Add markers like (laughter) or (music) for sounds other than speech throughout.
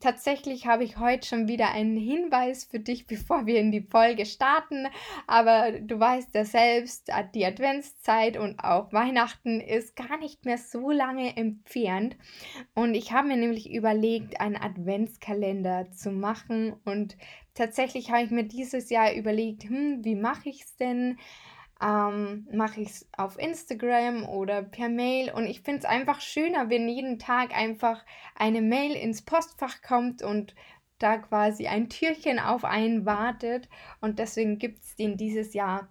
Tatsächlich habe ich heute schon wieder einen Hinweis für dich, (laughs) bevor wir in die Folge starten. Aber du weißt ja selbst, äh, die Adventszeit und auch Weihnachten ist gar nicht mehr so lange entfernt. Und ich habe mir nämlich überlegt, einen Adventskalender zu machen. Und tatsächlich habe ich mir dieses Jahr überlegt, hm, wie mache ich es denn? Ähm, mache ich es auf Instagram oder per Mail. Und ich finde es einfach schöner, wenn jeden Tag einfach eine Mail ins Postfach kommt und da quasi ein Türchen auf einen wartet. Und deswegen gibt es den dieses Jahr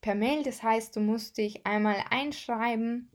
per Mail. Das heißt, du musst dich einmal einschreiben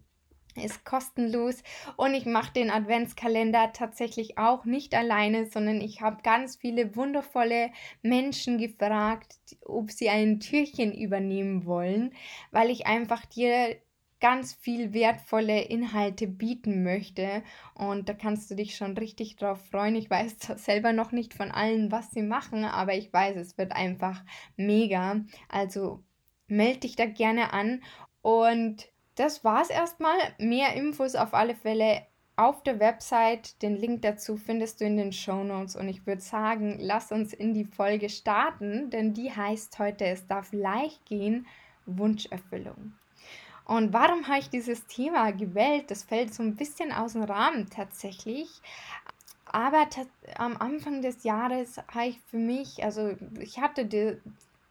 ist kostenlos und ich mache den Adventskalender tatsächlich auch nicht alleine, sondern ich habe ganz viele wundervolle Menschen gefragt, ob sie ein Türchen übernehmen wollen, weil ich einfach dir ganz viel wertvolle Inhalte bieten möchte und da kannst du dich schon richtig drauf freuen. Ich weiß selber noch nicht von allen, was sie machen, aber ich weiß, es wird einfach mega. Also melde dich da gerne an und das war's erstmal. Mehr Infos auf alle Fälle auf der Website. Den Link dazu findest du in den Show Notes. Und ich würde sagen, lass uns in die Folge starten, denn die heißt heute, es darf leicht gehen, Wunscherfüllung. Und warum habe ich dieses Thema gewählt? Das fällt so ein bisschen aus dem Rahmen tatsächlich. Aber am Anfang des Jahres habe ich für mich, also ich hatte die,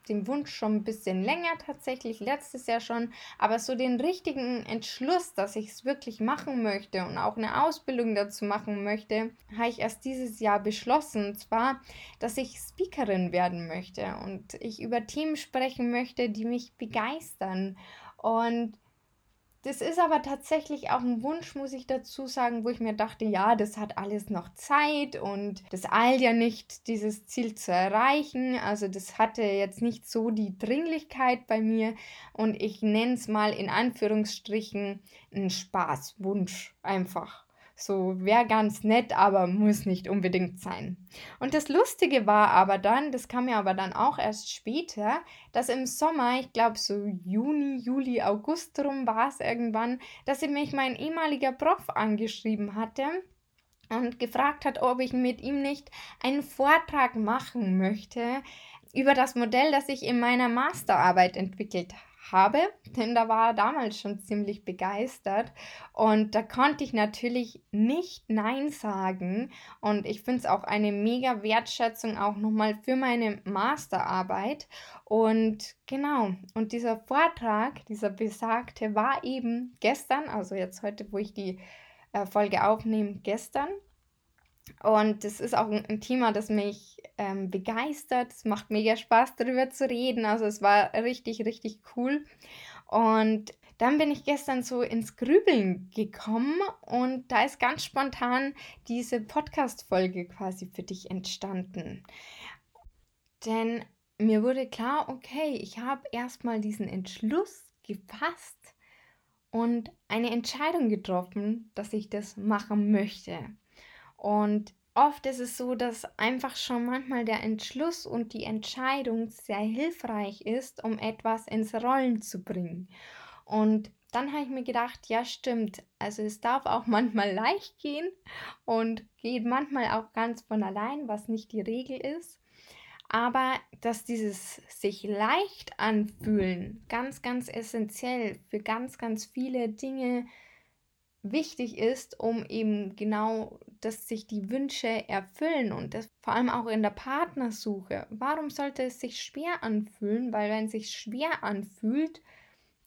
den Wunsch schon ein bisschen länger tatsächlich, letztes Jahr schon, aber so den richtigen Entschluss, dass ich es wirklich machen möchte und auch eine Ausbildung dazu machen möchte, habe ich erst dieses Jahr beschlossen. Und zwar, dass ich Speakerin werden möchte und ich über Themen sprechen möchte, die mich begeistern. Und das ist aber tatsächlich auch ein Wunsch, muss ich dazu sagen, wo ich mir dachte, ja, das hat alles noch Zeit und das eilt ja nicht, dieses Ziel zu erreichen. Also das hatte jetzt nicht so die Dringlichkeit bei mir und ich nenne es mal in Anführungsstrichen einen Spaßwunsch einfach. So wäre ganz nett, aber muss nicht unbedingt sein. Und das Lustige war aber dann, das kam ja aber dann auch erst später, dass im Sommer, ich glaube so Juni, Juli, August rum war es irgendwann, dass mich mein ehemaliger Prof angeschrieben hatte und gefragt hat, ob ich mit ihm nicht einen Vortrag machen möchte über das Modell, das ich in meiner Masterarbeit entwickelt habe, denn da war er damals schon ziemlich begeistert. Und da konnte ich natürlich nicht Nein sagen. Und ich finde es auch eine mega Wertschätzung auch nochmal für meine Masterarbeit. Und genau, und dieser Vortrag, dieser besagte, war eben gestern, also jetzt heute, wo ich die äh, Folge aufnehme, gestern und das ist auch ein, Thema, das mich ähm, begeistert. Es macht mega Spaß, darüber zu reden. Also es war richtig, richtig cool. Und dann bin ich gestern so ins Grübeln gekommen und da ist ganz spontan diese Podcast-Folge quasi für dich entstanden. Denn mir wurde klar, okay, ich habe erstmal diesen Entschluss gefasst und eine Entscheidung getroffen, dass ich das machen möchte. Und oft ist es so, dass einfach schon manchmal der Entschluss und die Entscheidung sehr hilfreich ist, um etwas ins Rollen zu bringen. Und dann habe ich mir gedacht, ja stimmt, also es darf auch (laughs) manchmal leicht gehen und geht manchmal auch ganz von allein, was nicht die Regel ist. Aber dass dieses sich leicht anfühlen ganz, ganz essentiell für ganz, ganz viele Dinge wichtig ist, um eben genau, dass sich die Wünsche erfüllen und das vor allem auch in der Partnersuche. Warum sollte es sich schwer anfühlen? Weil wenn es sich schwer anfühlt,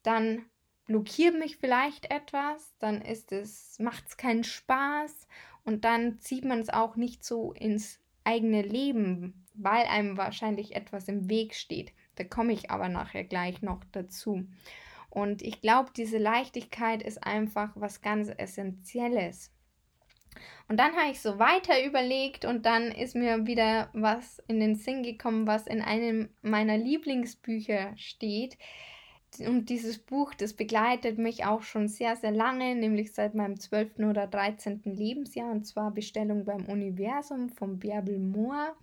dann blockiert mich vielleicht etwas, dann ist es, macht es keinen Spaß und dann zieht man es auch nicht so ins eigene Leben, weil einem wahrscheinlich etwas im Weg steht. Da komme ich aber nachher gleich noch dazu. Und ich glaube, diese Leichtigkeit ist einfach was ganz Essentielles. Und dann habe ich so weiter überlegt und dann ist mir wieder was in den Sinn gekommen, was in einem meiner Lieblingsbücher steht. Und dieses Buch, das begleitet mich auch schon sehr, sehr lange, nämlich seit meinem 12. oder 13. Lebensjahr, und zwar Bestellung beim Universum von Bärbel Mohr.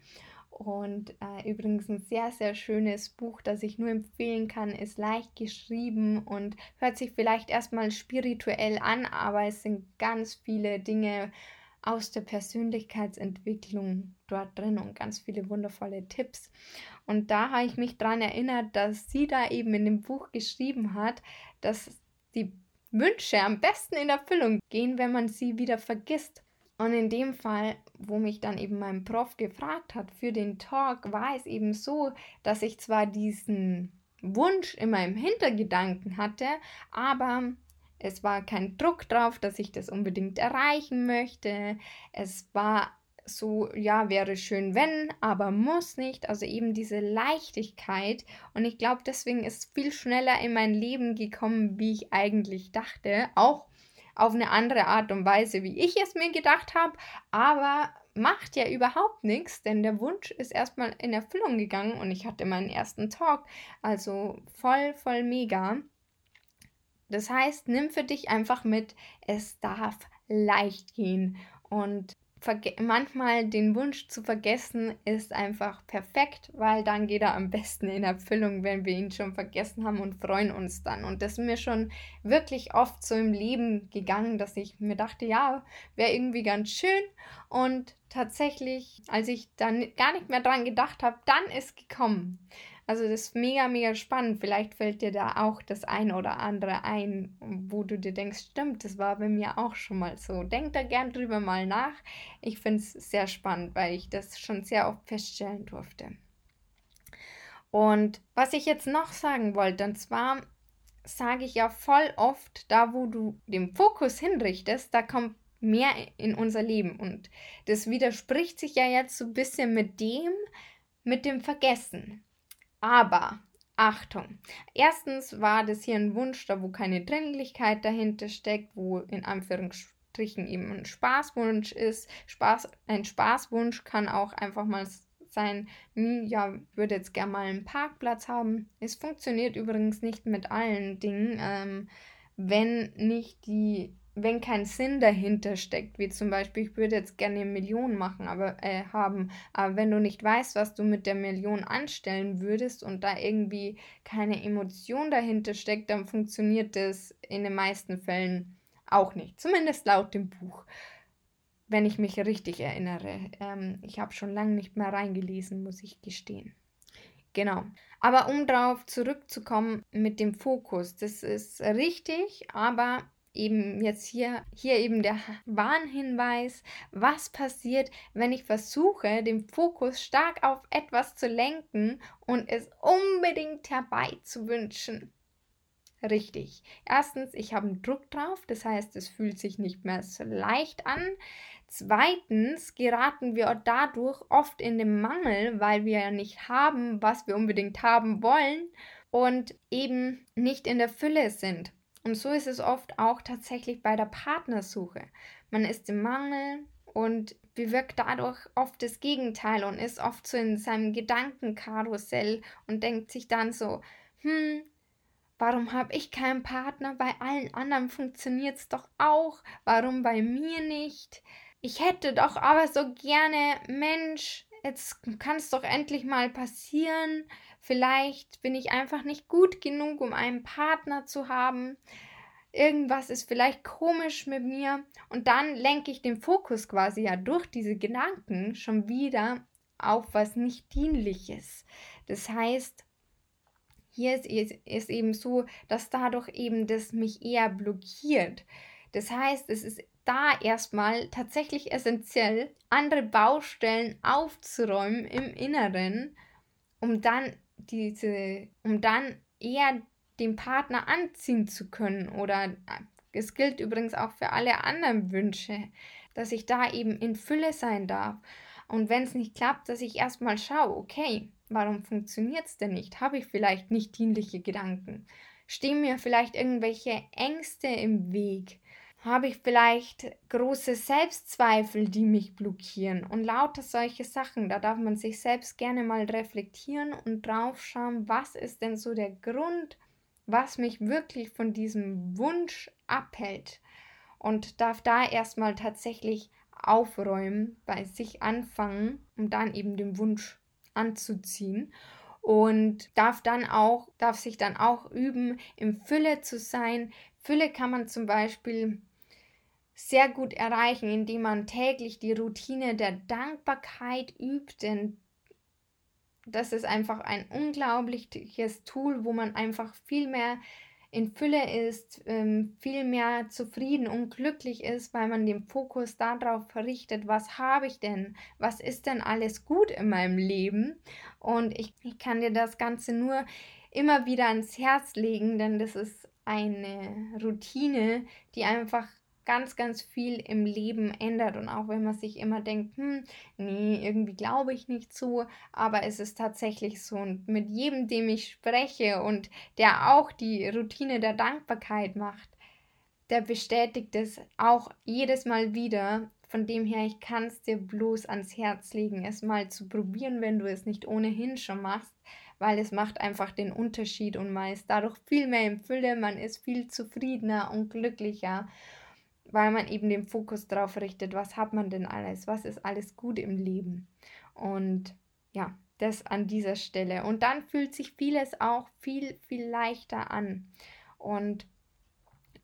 Und äh, übrigens ein sehr, sehr schönes Buch, das ich nur empfehlen kann, ist leicht geschrieben und hört sich vielleicht erstmal spirituell an, aber es sind ganz viele Dinge aus der Persönlichkeitsentwicklung dort drin und ganz viele wundervolle Tipps. Und da habe ich mich daran erinnert, dass sie da eben in dem Buch geschrieben hat, dass die Wünsche am besten in Erfüllung gehen, wenn man sie wieder vergisst. Und in dem Fall, wo mich dann eben mein Prof gefragt hat für den Talk, war es eben so, dass ich zwar diesen Wunsch in meinem Hintergedanken hatte, aber es war kein Druck drauf, dass ich das unbedingt erreichen möchte. Es war so, ja, wäre schön, wenn, aber muss nicht. Also eben diese Leichtigkeit. Und ich glaube, deswegen ist viel schneller in mein Leben gekommen, wie ich eigentlich dachte. Auch auf eine andere Art und Weise, wie ich es mir gedacht habe. Aber macht ja überhaupt nichts, denn der Wunsch ist erstmal in Erfüllung gegangen und ich hatte meinen ersten Talk. Also voll, voll mega. Das heißt, nimm für dich einfach mit, es darf leicht gehen. Und manchmal den Wunsch zu vergessen ist einfach perfekt, weil dann geht er am besten in Erfüllung, wenn wir ihn schon vergessen haben und freuen uns dann. Und das ist mir schon wirklich oft so im Leben gegangen, dass ich mir dachte, ja, wäre irgendwie ganz schön. Und tatsächlich, als ich dann gar nicht mehr dran gedacht habe, dann ist gekommen. Also das ist mega, mega spannend. Vielleicht fällt dir da auch das ein oder andere ein, wo du dir denkst, stimmt, das war bei mir auch schon mal so. Denk da gern drüber mal nach. Ich finde es sehr spannend, weil ich das schon sehr oft feststellen durfte. Und was ich jetzt noch sagen wollte, und zwar sage ich ja voll oft, da wo du den Fokus hinrichtest, da kommt mehr in unser Leben. Und das widerspricht sich ja jetzt so ein bisschen mit dem, mit dem Vergessen. Aber Achtung. Erstens war das hier ein Wunsch, da wo keine Dringlichkeit dahinter steckt, wo in Anführungsstrichen eben ein Spaßwunsch ist. Spaß, ein Spaßwunsch kann auch einfach mal sein, ja, würde jetzt gerne mal einen Parkplatz haben. Es funktioniert übrigens nicht mit allen Dingen, ähm, wenn nicht die wenn kein Sinn dahinter steckt, wie zum Beispiel, ich würde jetzt gerne eine Million machen, aber äh, haben, aber wenn du nicht weißt, was du mit der Million anstellen würdest und da irgendwie keine Emotion dahinter steckt, dann funktioniert das in den meisten Fällen auch nicht. Zumindest laut dem Buch, wenn ich mich richtig erinnere. Ähm, ich habe schon lange nicht mehr reingelesen, muss ich gestehen. Genau. Aber um darauf zurückzukommen mit dem Fokus, das ist richtig, aber eben jetzt hier, hier eben der Warnhinweis, was passiert, wenn ich versuche, den Fokus stark auf etwas zu lenken und es unbedingt herbeizuwünschen. Richtig. Erstens, ich habe einen Druck drauf, das heißt, es fühlt sich nicht mehr so leicht an. Zweitens geraten wir dadurch oft in den Mangel, weil wir ja nicht haben, was wir unbedingt haben wollen und eben nicht in der Fülle sind. Und so ist es oft auch tatsächlich bei der Partnersuche. Man ist im Mangel und bewirkt dadurch oft das Gegenteil und ist oft so in seinem Gedankenkarussell und denkt sich dann so, hm, warum habe ich keinen Partner? Bei allen anderen funktioniert es doch auch. Warum bei mir nicht? Ich hätte doch aber so gerne, Mensch, jetzt kann es doch endlich mal passieren. Vielleicht bin ich einfach nicht gut genug, um einen Partner zu haben. Irgendwas ist vielleicht komisch mit mir. Und dann lenke ich den Fokus quasi ja durch diese Gedanken schon wieder auf was nicht dienliches. Das heißt, hier ist, es eben so, dass dadurch eben das mich eher blockiert. Das heißt, es ist da erstmal tatsächlich essentiell, andere Baustellen aufzuräumen im Inneren, um dann diese, um dann eher den Partner anziehen zu können. Oder äh, es gilt übrigens auch für alle anderen Wünsche, dass ich da eben in Fülle sein darf. Und wenn es nicht klappt, dass ich erstmal schaue, okay, warum funktioniert es denn nicht? Habe ich vielleicht nicht dienliche Gedanken? Stehen mir vielleicht irgendwelche Ängste im Weg? Habe ich vielleicht große Selbstzweifel, die mich blockieren und lauter solche Sachen. Da darf man sich selbst gerne mal reflektieren und draufschauen, was ist denn so der Grund, was mich wirklich von diesem Wunsch abhält. Und darf da erstmal tatsächlich aufräumen, bei sich anfangen, um dann eben den Wunsch anzuziehen und darf dann auch, darf sich dann auch üben, im Fülle zu sein. Fülle kann man zum Beispiel sehr gut erreichen, indem man täglich die Routine der Dankbarkeit übt, denn das ist einfach ein unglaubliches Tool, wo man einfach viel mehr in Fülle ist, ähm, viel mehr zufrieden und glücklich ist, weil man den Fokus darauf verrichtet, was habe ich denn, was ist denn alles gut in meinem Leben. Und ich, ich kann dir das Ganze nur immer wieder ans Herz legen, denn das ist eine Routine, die einfach ganz, ganz viel im Leben ändert. Und auch wenn man sich immer denkt, hm, nee, irgendwie glaube ich nicht so, aber es ist tatsächlich so. Und mit jedem, dem ich spreche und der auch die Routine der Dankbarkeit macht, der bestätigt es auch jedes Mal wieder. Von dem her, ich kann es dir bloß ans Herz legen, es mal zu probieren, wenn du es nicht ohnehin schon machst, weil es macht einfach den Unterschied und man ist dadurch viel mehr im Fülle, man ist viel zufriedener und glücklicher weil man eben den Fokus darauf richtet, was hat man denn alles, was ist alles gut im Leben. Und ja, das an dieser Stelle. Und dann fühlt sich vieles auch viel, viel leichter an. Und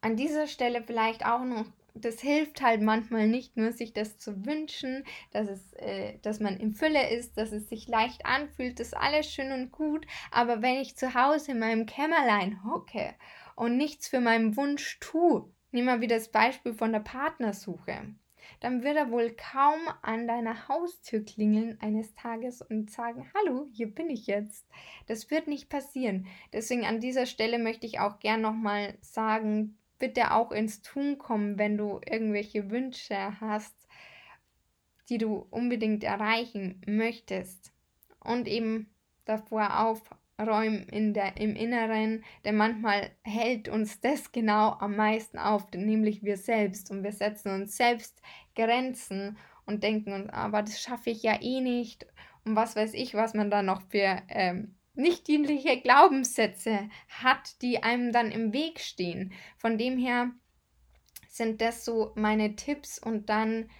an dieser Stelle vielleicht auch noch, das hilft halt manchmal nicht nur, sich das zu wünschen, dass, es, äh, dass man in Fülle ist, dass es sich leicht anfühlt, das ist alles schön und gut. Aber wenn ich zu Hause in meinem Kämmerlein hocke und nichts für meinen Wunsch tue, Nimm mal wieder das Beispiel von der Partnersuche. Dann wird er wohl kaum an deiner Haustür klingeln eines Tages und sagen, hallo, hier bin ich jetzt. Das wird nicht passieren. Deswegen an dieser Stelle möchte ich auch gern nochmal sagen, bitte auch ins Tun kommen, wenn du irgendwelche Wünsche hast, die du unbedingt erreichen möchtest. Und eben davor auf, räumen in der, im Inneren, denn manchmal hält uns das genau am meisten auf, nämlich wir selbst. Und wir setzen uns selbst Grenzen und denken uns, aber das schaffe ich ja eh nicht. Und was weiß ich, was man da noch für ähm, nicht dienliche Glaubenssätze hat, die einem dann im Weg stehen. Von dem her sind das so meine Tipps und dann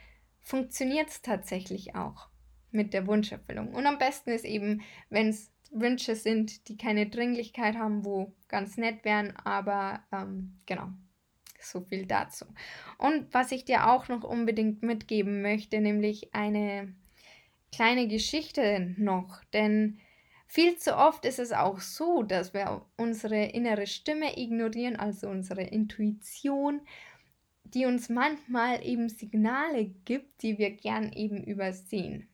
funktioniert es tatsächlich auch mit der Wunscherfüllung. Und am besten ist eben, wenn es Wünsche sind, die keine Dringlichkeit haben, wo ganz nett wären, aber ähm, genau, so viel dazu. Und was ich dir auch noch unbedingt mitgeben möchte, nämlich eine kleine Geschichte noch, denn viel zu oft ist es auch so, dass wir unsere innere Stimme ignorieren, also unsere Intuition, die uns manchmal eben Signale gibt, die wir gern eben übersehen.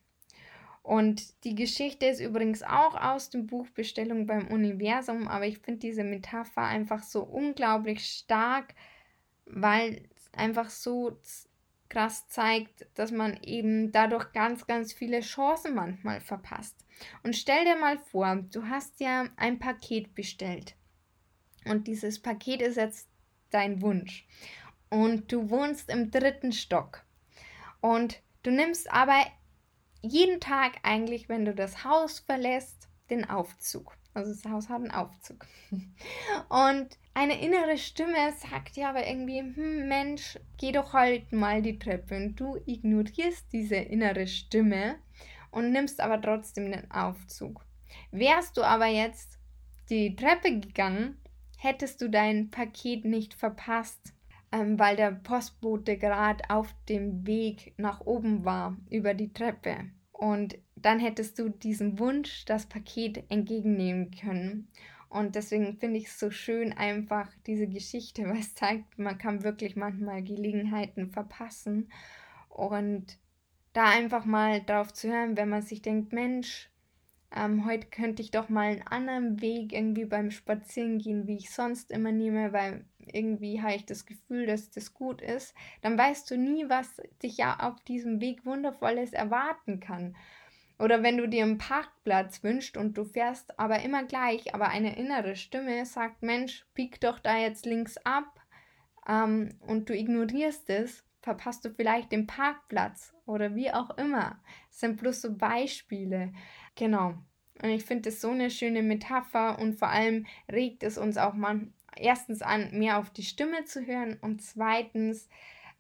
Und die Geschichte ist übrigens auch aus dem Buch Bestellung beim Universum, aber ich finde diese Metapher einfach so unglaublich stark, weil es einfach so krass zeigt, dass man eben dadurch ganz, ganz viele Chancen manchmal verpasst. Und stell dir mal vor, du hast ja ein Paket bestellt. Und dieses Paket ist jetzt dein Wunsch. Und du wohnst im dritten Stock. Und du nimmst aber jeden Tag eigentlich, wenn du das Haus verlässt, den Aufzug. Also das Haus hat einen Aufzug. (laughs) Und eine innere Stimme sagt dir aber irgendwie, hm, Mensch, geh doch halt mal die Treppe. Und du ignorierst diese innere Stimme und nimmst aber trotzdem den Aufzug. Wärst du aber jetzt die Treppe gegangen, hättest du dein Paket nicht verpasst ähm, weil der Postbote gerade auf dem Weg nach oben war über die Treppe. Und dann hättest du diesen Wunsch, das Paket entgegennehmen können. Und deswegen finde ich es so schön, einfach diese Geschichte, (laughs) weil es zeigt, man kann wirklich manchmal Gelegenheiten verpassen. Und da einfach mal drauf zu hören, wenn man sich denkt, Mensch, ähm, heute könnte ich doch mal einen anderen Weg irgendwie beim Spazieren gehen, wie ich sonst immer nehme, weil irgendwie habe ich das Gefühl, dass das gut ist, dann weißt du nie, was dich ja auf diesem Weg Wundervolles erwarten kann. Oder wenn du dir einen Parkplatz wünschst und du fährst aber immer gleich, aber eine innere Stimme sagt, Mensch, bieg doch da jetzt links ab, ähm, und du ignorierst es, verpasst du vielleicht den Parkplatz oder wie auch immer. Das sind bloß so Beispiele. Genau. Und ich finde es so eine schöne Metapher und vor allem regt es uns auch mal erstens an, mehr auf die Stimme zu hören und zweitens,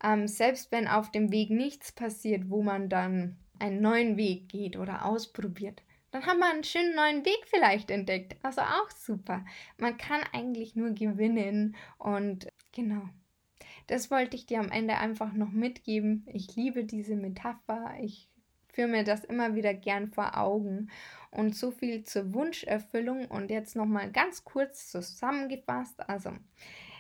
ähm, selbst wenn auf dem Weg nichts passiert, wo man dann einen neuen Weg geht oder ausprobiert, dann haben wir einen schönen neuen Weg vielleicht entdeckt. Also auch super. Man kann eigentlich nur gewinnen und genau. Das wollte ich dir am Ende einfach noch mitgeben. Ich liebe diese Metapher. Ich führe mir das immer wieder gern vor Augen. Und so viel zur Wunscherfüllung. Und jetzt nochmal ganz kurz zusammengefasst. Also,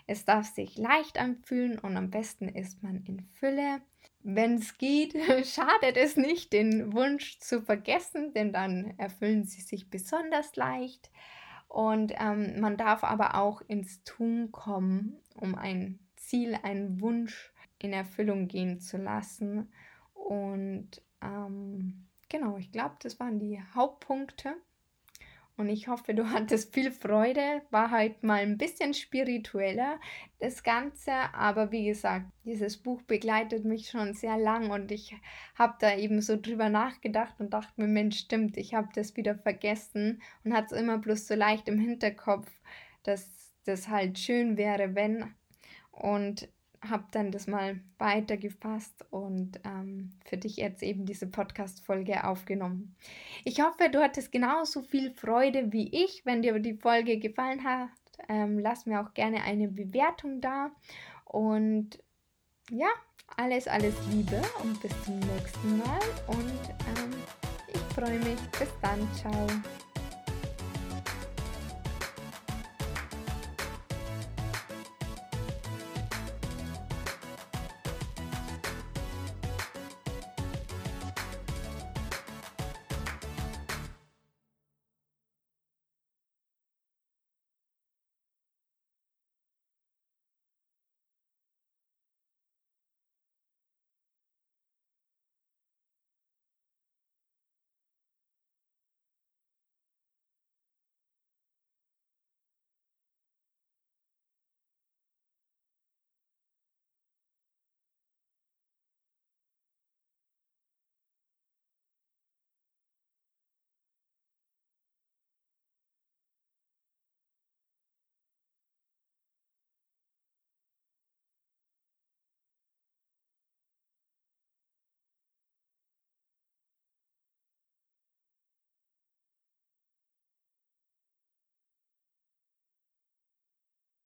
es darf sich leicht anfühlen und am besten ist man in Fülle. Wenn es geht, (laughs) schadet es nicht, den Wunsch zu vergessen, denn dann erfüllen sie sich besonders leicht. Und ähm, man darf aber auch ins Tun kommen, um ein Ziel, einen Wunsch in Erfüllung gehen zu lassen. Und ähm, genau, ich glaube, das waren die Hauptpunkte. Und ich hoffe, du (laughs) hattest viel Freude. War halt mal ein bisschen spiritueller, das Ganze. Aber wie gesagt, dieses Buch begleitet mich schon sehr lang und ich habe da eben so drüber nachgedacht und dachte mir, Mensch, stimmt, ich habe das wieder vergessen und hatte es immer bloß so leicht im Hinterkopf, dass das halt schön wäre, wenn. Und habe dann das mal weitergefasst und ähm, für dich jetzt eben diese Podcast-Folge aufgenommen. Ich hoffe, du hattest genauso viel Freude wie ich. Wenn dir die Folge gefallen hat, ähm, lass mir auch gerne eine Bewertung da. Und ja, alles, alles Liebe und bis zum nächsten Mal. Und ähm, ich freue mich. Bis dann. Ciao.